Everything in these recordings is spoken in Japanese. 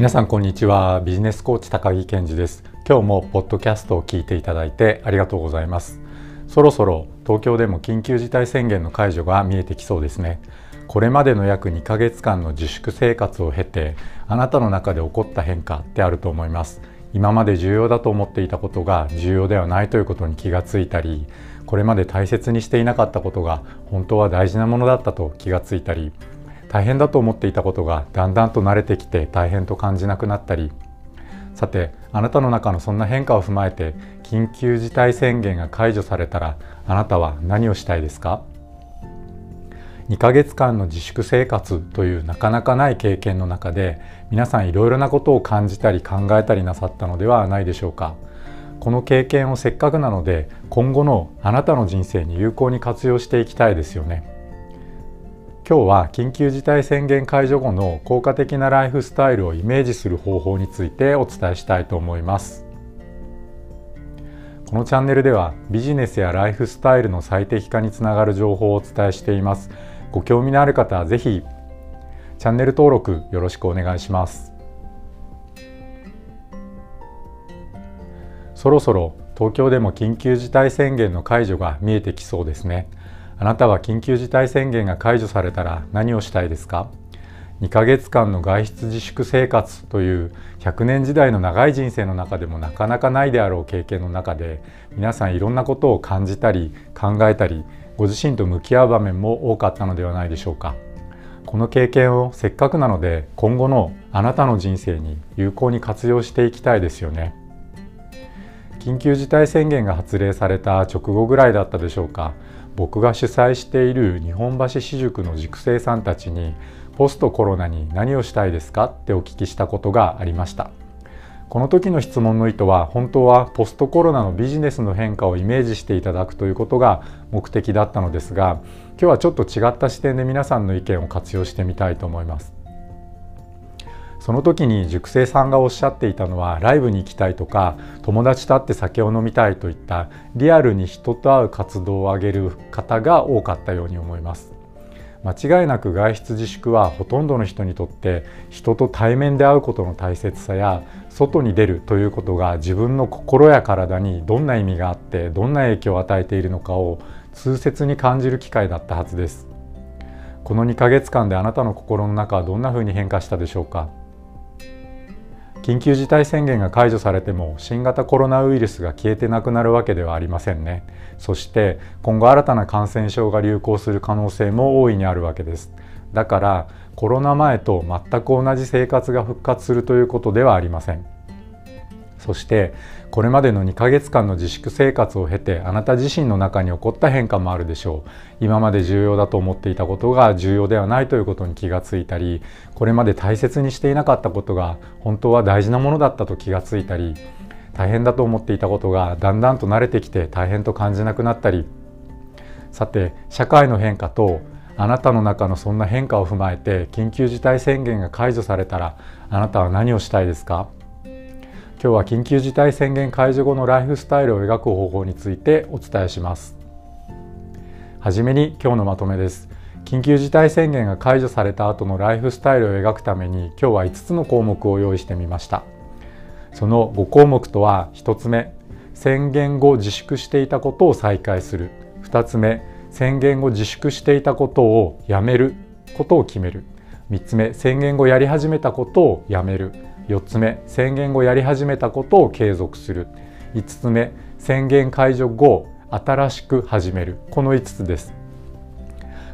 皆さんこんにちは。ビジネスコーチ高木健二です。今日もポッドキャストを聞いていただいてありがとうございます。そろそろ東京でも緊急事態宣言の解除が見えてきそうですね。これまでの約2ヶ月間の自粛生活を経てあなたの中で起こった変化ってあると思います。今まで重要だと思っていたことが重要ではないということに気がついたりこれまで大切にしていなかったことが本当は大事なものだったと気がついたり大変だと思っていたことがだんだんと慣れてきて大変と感じなくなったり。さてあなたの中のそんな変化を踏まえて緊急事態宣言が解除されたらあなたは何をしたいですか？2ヶ月間の自粛生活というなかなかない経験の中で皆さんいろいろなことを感じたり考えたりなさったのではないでしょうか。この経験をせっかくなので今後のあなたの人生に有効に活用していきたいですよね。今日は緊急事態宣言解除後の効果的なライフスタイルをイメージする方法についてお伝えしたいと思います。このチャンネルではビジネスやライフスタイルの最適化につながる情報をお伝えしています。ご興味のある方はぜひチャンネル登録よろしくお願いします。そろそろ東京でも緊急事態宣言の解除が見えてきそうですね。あなたは緊急事態宣言が解除されたら何をしたいですか？2ヶ月間の外出自粛生活という100年時代の長い人生の中でもなかなかないであろう経験の中で皆さんいろんなことを感じたり考えたりご自身と向き合う場面も多かったのではないでしょうか？この経験をせっかくなので今後のあなたの人生に有効に活用していきたいですよね。緊急事態宣言が発令された直後ぐらいだったでしょうか？僕が主催している日本橋私塾の塾生さんたちにポストコロナに何をしたいですかってお聞きしたことがありました。この時の質問の意図は本当はポストコロナのビジネスの変化をイメージしていただくということが目的だったのですが今日はちょっと違った視点で皆さんの意見を活用してみたいと思います。その時に塾生さんがおっしゃっていたのはライブに行きたいとか友達と会って酒を飲みたいといったリアルに人と会う活動を挙げる方が多かったように思います。間違いなく外出自粛はほとんどの人にとって人と対面で会うことの大切さや外に出るということが自分の心や体にどんな意味があってどんな影響を与えているのかを痛切に感じる機会だったはずです。この2ヶ月間であなたの心の中はどんな風に変化したでしょうか？緊急事態宣言が解除されても新型コロナウイルスが消えてなくなるわけではありませんね。そして今後新たな感染症が流行する可能性も大いにあるわけです。だからコロナ前と全く同じ生活が復活するということではありません。そしてこれまでの2ヶ月間の自粛生活を経てあなた自身の中に起こった変化もあるでしょう。今まで重要だと思っていたことが重要ではないということに気がついたりこれまで大切にしていなかったことが本当は大事なものだったと気がついたり大変だと思っていたことがだんだんと慣れてきて大変と感じなくなったり。さて社会の変化とあなたの中のそんな変化を踏まえて緊急事態宣言が解除されたらあなたは何をしたいですか？今日は緊急事態宣言解除後のライフスタイルを描く方法についてお伝えします。はじめに今日のまとめです。緊急事態宣言が解除された後のライフスタイルを描くために今日は5つの項目を用意してみました。その5項目とは1つ目宣言後自粛していたことを再開する。2つ目宣言後自粛していたことをやめることを決める。3つ目宣言後やり始めたことをやめる。4つ目宣言後やり始めたことを継続する。5つ目宣言解除後新しく始める。この5つです。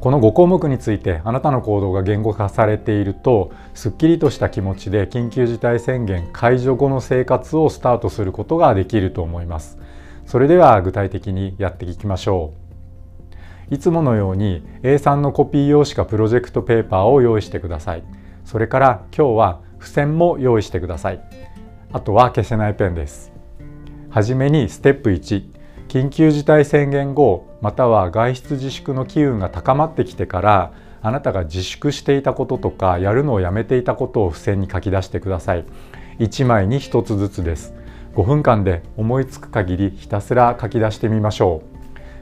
この5項目についてあなたの行動が言語化されているとすっきりとした気持ちで緊急事態宣言解除後の生活をスタートすることができると思います。それでは具体的にやっていきましょう。いつものように A3 のコピー用紙かプロジェクトペーパーを用意してください。それから今日は付箋も用意してください。あとは消せないペンです。はじめにステップ1緊急事態宣言後または外出自粛の機運が高まってきてからあなたが自粛していたこととかやるのをやめていたことを付箋に書き出してください。1枚に1つずつです。5分間で思いつく限りひたすら書き出してみましょ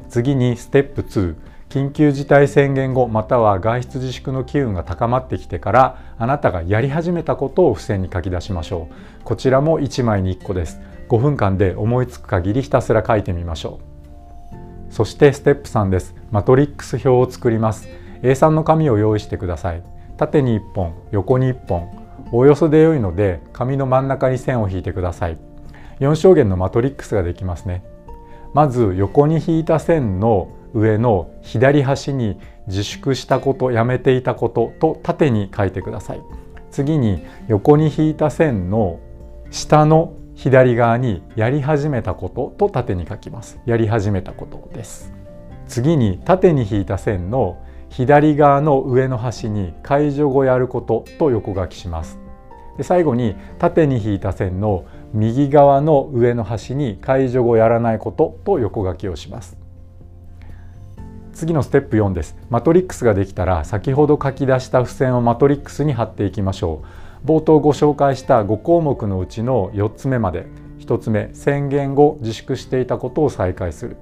う。次にステップ2緊急事態宣言後または外出自粛の機運が高まってきてからあなたがやり始めたことを付箋に書き出しましょう。こちらも1枚に1個です。5分間で思いつく限りひたすら書いてみましょう。そしてステップ3です。マトリックス表を作ります。A3 の紙を用意してください。縦に1本横に1本。おおよそで良いので紙の真ん中に線を引いてください。4象限のマトリックスができますね。まず横に引いた線の上の左端に自粛したことやめていたことと縦に書いてください。次に横に引いた線の下の左側にやり始めたことと縦に書きます。やり始めたことです。次に縦に引いた線の左側の上の端に解除後やることと横書きします。で最後に縦に引いた線の右側の上の端に解除後やらないことと横書きをします。次のステップ4です。マトリックスができたら先ほど書き出した付箋をマトリックスに貼っていきましょう。冒頭ご紹介した5項目のうちの4つ目まで1つ目宣言後自粛していたことを再開する。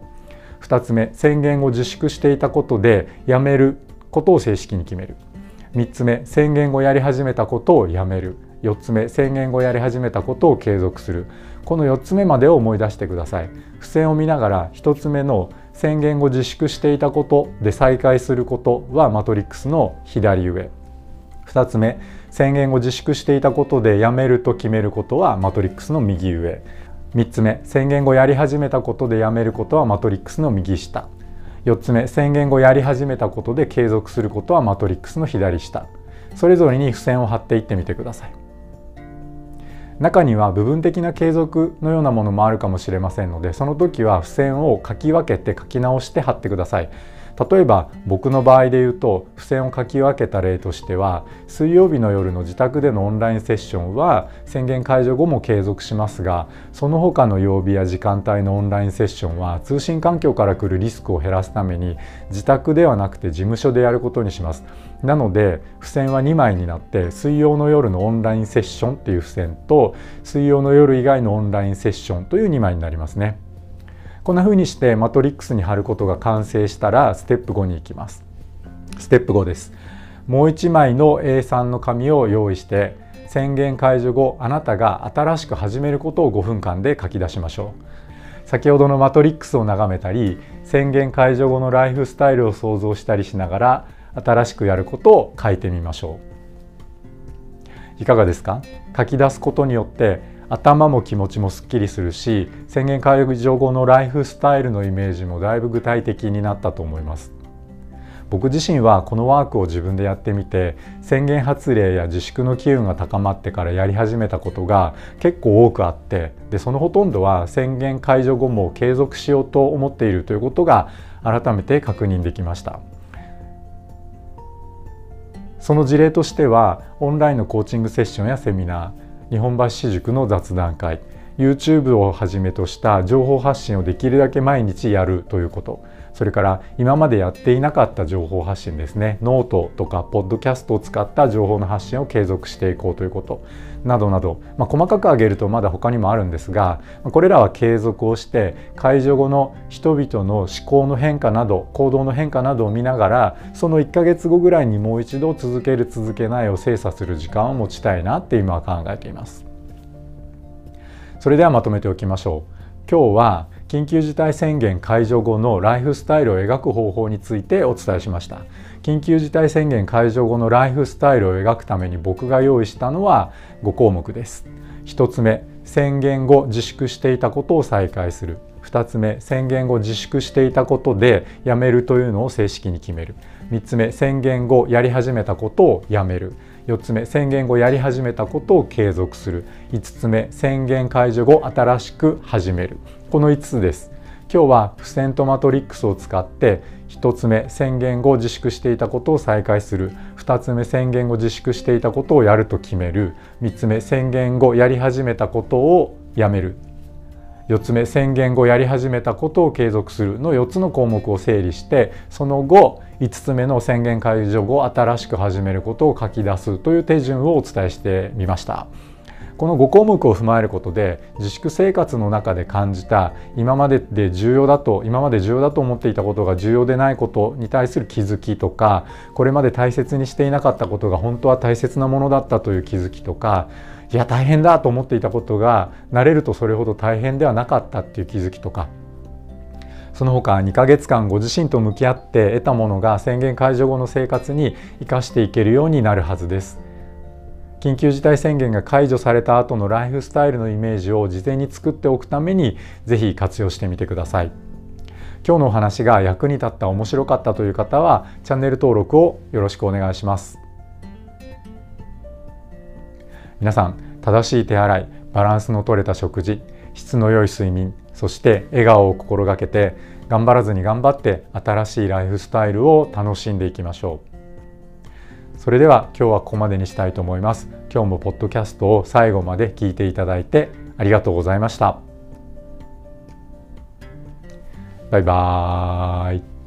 2つ目宣言後自粛していたことでやめることを正式に決める。3つ目宣言後やり始めたことをやめる。4つ目宣言後やり始めたことを継続する。この4つ目までを思い出してください。付箋を見ながら1つ目の宣言後自粛していたことで再開することはマトリックスの左上。2つ目宣言後自粛していたことでやめると決めることはマトリックスの右上。3つ目宣言後やり始めたことでやめることはマトリックスの右下。4つ目宣言後やり始めたことで継続することはマトリックスの左下。それぞれに付箋を貼っていってみてください。中には部分的な継続のようなものもあるかもしれませんのでその時は付箋を書き分けて書き直して貼ってください。例えば僕の場合で言うと付箋を書き分けた例としては水曜日の夜の自宅でのオンラインセッションは宣言解除後も継続しますがその他の曜日や時間帯のオンラインセッションは通信環境から来るリスクを減らすために自宅ではなくて事務所でやることにしますなので付箋は2枚になって水曜の夜のオンラインセッションっていう付箋と水曜の夜以外のオンラインセッションという2枚になりますね。こんな風にしてマトリックスに貼ることが完成したらステップ5に行きます。ステップ5です。もう1枚の A3 の紙を用意して宣言解除後あなたが新しく始めることを5分間で書き出しましょう。先ほどのマトリックスを眺めたり宣言解除後のライフスタイルを想像したりしながら新しくやることを書いてみましょういかがですか？書き出すことによって頭も気持ちもすっきりするし宣言解除後のライフスタイルのイメージもだいぶ具体的になったと思います。僕自身はこのワークを自分でやってみて宣言発令や自粛の機運が高まってからやり始めたことが結構多くあってでそのほとんどは宣言解除後も継続しようと思っているということが改めて確認できました。その事例としてはオンラインのコーチングセッションやセミナー日本橋私塾の雑談会。YouTube をはじめとした情報発信をできるだけ毎日やるということ。それから今までやっていなかった情報発信ですねノートとかポッドキャストを使った情報の発信を継続していこうということなどなど、まあ、細かく挙げるとまだ他にもあるんですがこれらは継続をして解除後の人々の思考の変化など行動の変化などを見ながらその1ヶ月後ぐらいにもう一度続ける続けないを精査する時間を持ちたいなって今は考えています。それではまとめておきましょう。今日は緊急事態宣言解除後のライフスタイルを描く方法についてお伝えしました。緊急事態宣言解除後のライフスタイルを描くために僕が用意したのは5項目です。1つ目宣言後自粛していたことを再開する。2つ目宣言後自粛していたことでやめるというのを正式に決める。3つ目宣言後やり始めたことをやめる。4つ目宣言後やり始めたことを継続する。5つ目宣言解除後新しく始める。この5つです。今日は付箋とマトリックスを使って1つ目宣言後自粛していたことを再開する。2つ目宣言後自粛していたことをやると決める。3つ目宣言後やり始めたことをやめる。4つ目宣言後やり始めたことを継続するの4つの項目を整理してその後5つ目の宣言解除後新しく始めることを書き出すという手順をお伝えしてみました。この5項目を踏まえることで自粛生活の中で感じた今までで重要だと今まで重要だと思っていたことが重要でないことに対する気づきとかこれまで大切にしていなかったことが本当は大切なものだったという気づきとかいや大変だと思っていたことが慣れるとそれほど大変ではなかったっていう気づきとかその他2ヶ月間ご自身と向き合って得たものが宣言解除後の生活に生かしていけるようになるはずです。緊急事態宣言が解除された後のライフスタイルのイメージを事前に作っておくためにぜひ活用してみてください。今日のお話が役に立った面白かったという方はチャンネル登録をよろしくお願いします。皆さん正しい手洗いバランスの取れた食事質の良い睡眠そして笑顔を心がけて頑張らずに頑張って新しいライフスタイルを楽しんでいきましょう。それでは今日はここまでにしたいと思います。今日もポッドキャストを最後まで聞いていただいてありがとうございました。バイバーイ。